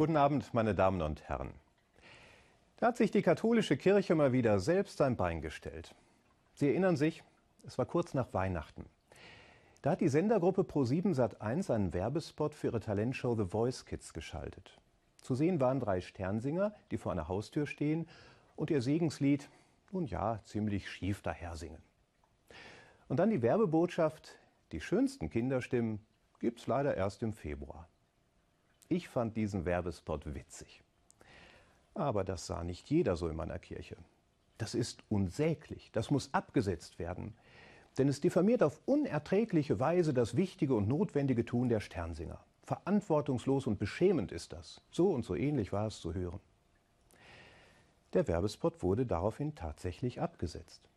Guten Abend, meine Damen und Herren. Da hat sich die katholische Kirche mal wieder selbst ein Bein gestellt. Sie erinnern sich, es war kurz nach Weihnachten. Da hat die Sendergruppe Pro7 Sat1 einen Werbespot für ihre Talentshow The Voice Kids geschaltet. Zu sehen waren drei Sternsinger, die vor einer Haustür stehen und ihr Segenslied, nun ja, ziemlich schief dahersingen. Und dann die Werbebotschaft, die schönsten Kinderstimmen gibt's leider erst im Februar. Ich fand diesen Werbespot witzig. Aber das sah nicht jeder so in meiner Kirche. Das ist unsäglich, das muss abgesetzt werden, denn es diffamiert auf unerträgliche Weise das wichtige und notwendige Tun der Sternsinger. Verantwortungslos und beschämend ist das. So und so ähnlich war es zu hören. Der Werbespot wurde daraufhin tatsächlich abgesetzt.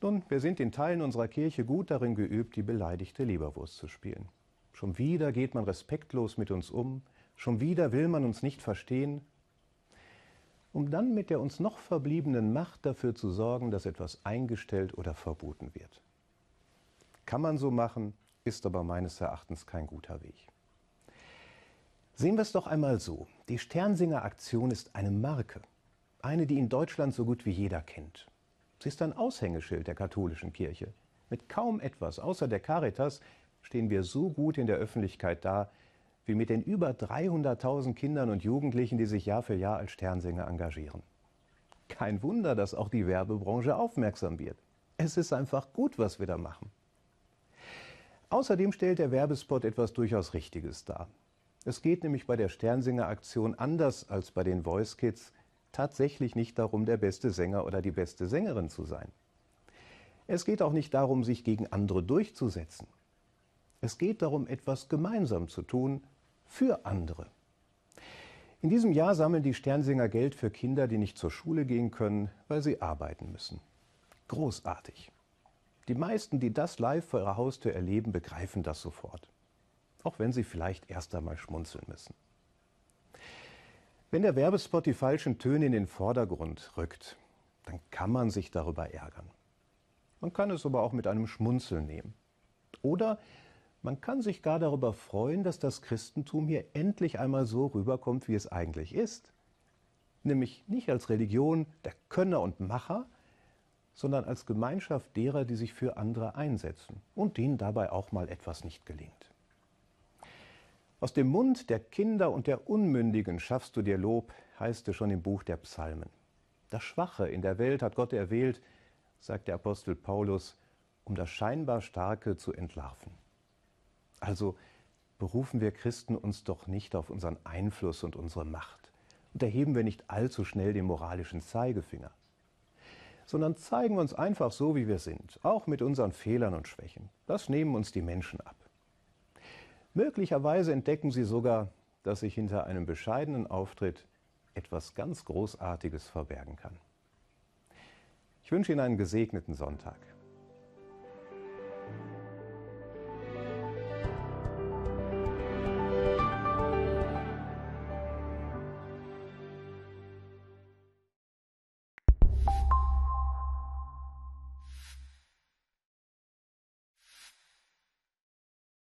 Nun, wir sind in Teilen unserer Kirche gut darin geübt, die beleidigte Leberwurst zu spielen. Schon wieder geht man respektlos mit uns um, schon wieder will man uns nicht verstehen, um dann mit der uns noch verbliebenen Macht dafür zu sorgen, dass etwas eingestellt oder verboten wird. Kann man so machen, ist aber meines Erachtens kein guter Weg. Sehen wir es doch einmal so. Die Sternsinger Aktion ist eine Marke. Eine, die in Deutschland so gut wie jeder kennt. Sie ist ein Aushängeschild der katholischen Kirche. Mit kaum etwas außer der Caritas stehen wir so gut in der Öffentlichkeit da, wie mit den über 300.000 Kindern und Jugendlichen, die sich Jahr für Jahr als Sternsänger engagieren. Kein Wunder, dass auch die Werbebranche aufmerksam wird. Es ist einfach gut, was wir da machen. Außerdem stellt der Werbespot etwas durchaus Richtiges dar. Es geht nämlich bei der Sternsinger-Aktion anders als bei den Voice Kids tatsächlich nicht darum, der beste Sänger oder die beste Sängerin zu sein. Es geht auch nicht darum, sich gegen andere durchzusetzen. Es geht darum, etwas gemeinsam zu tun für andere. In diesem Jahr sammeln die Sternsinger Geld für Kinder, die nicht zur Schule gehen können, weil sie arbeiten müssen. Großartig. Die meisten, die das live vor ihrer Haustür erleben, begreifen das sofort. Auch wenn sie vielleicht erst einmal schmunzeln müssen. Wenn der Werbespot die falschen Töne in den Vordergrund rückt, dann kann man sich darüber ärgern. Man kann es aber auch mit einem Schmunzeln nehmen. Oder man kann sich gar darüber freuen, dass das Christentum hier endlich einmal so rüberkommt, wie es eigentlich ist. Nämlich nicht als Religion der Könner und Macher, sondern als Gemeinschaft derer, die sich für andere einsetzen und denen dabei auch mal etwas nicht gelingt. Aus dem Mund der Kinder und der Unmündigen schaffst du dir Lob, heißt es schon im Buch der Psalmen. Das Schwache in der Welt hat Gott erwählt, sagt der Apostel Paulus, um das scheinbar Starke zu entlarven. Also berufen wir Christen uns doch nicht auf unseren Einfluss und unsere Macht und erheben wir nicht allzu schnell den moralischen Zeigefinger, sondern zeigen uns einfach so, wie wir sind, auch mit unseren Fehlern und Schwächen. Das nehmen uns die Menschen ab. Möglicherweise entdecken sie sogar, dass sich hinter einem bescheidenen Auftritt etwas ganz Großartiges verbergen kann. Ich wünsche Ihnen einen gesegneten Sonntag.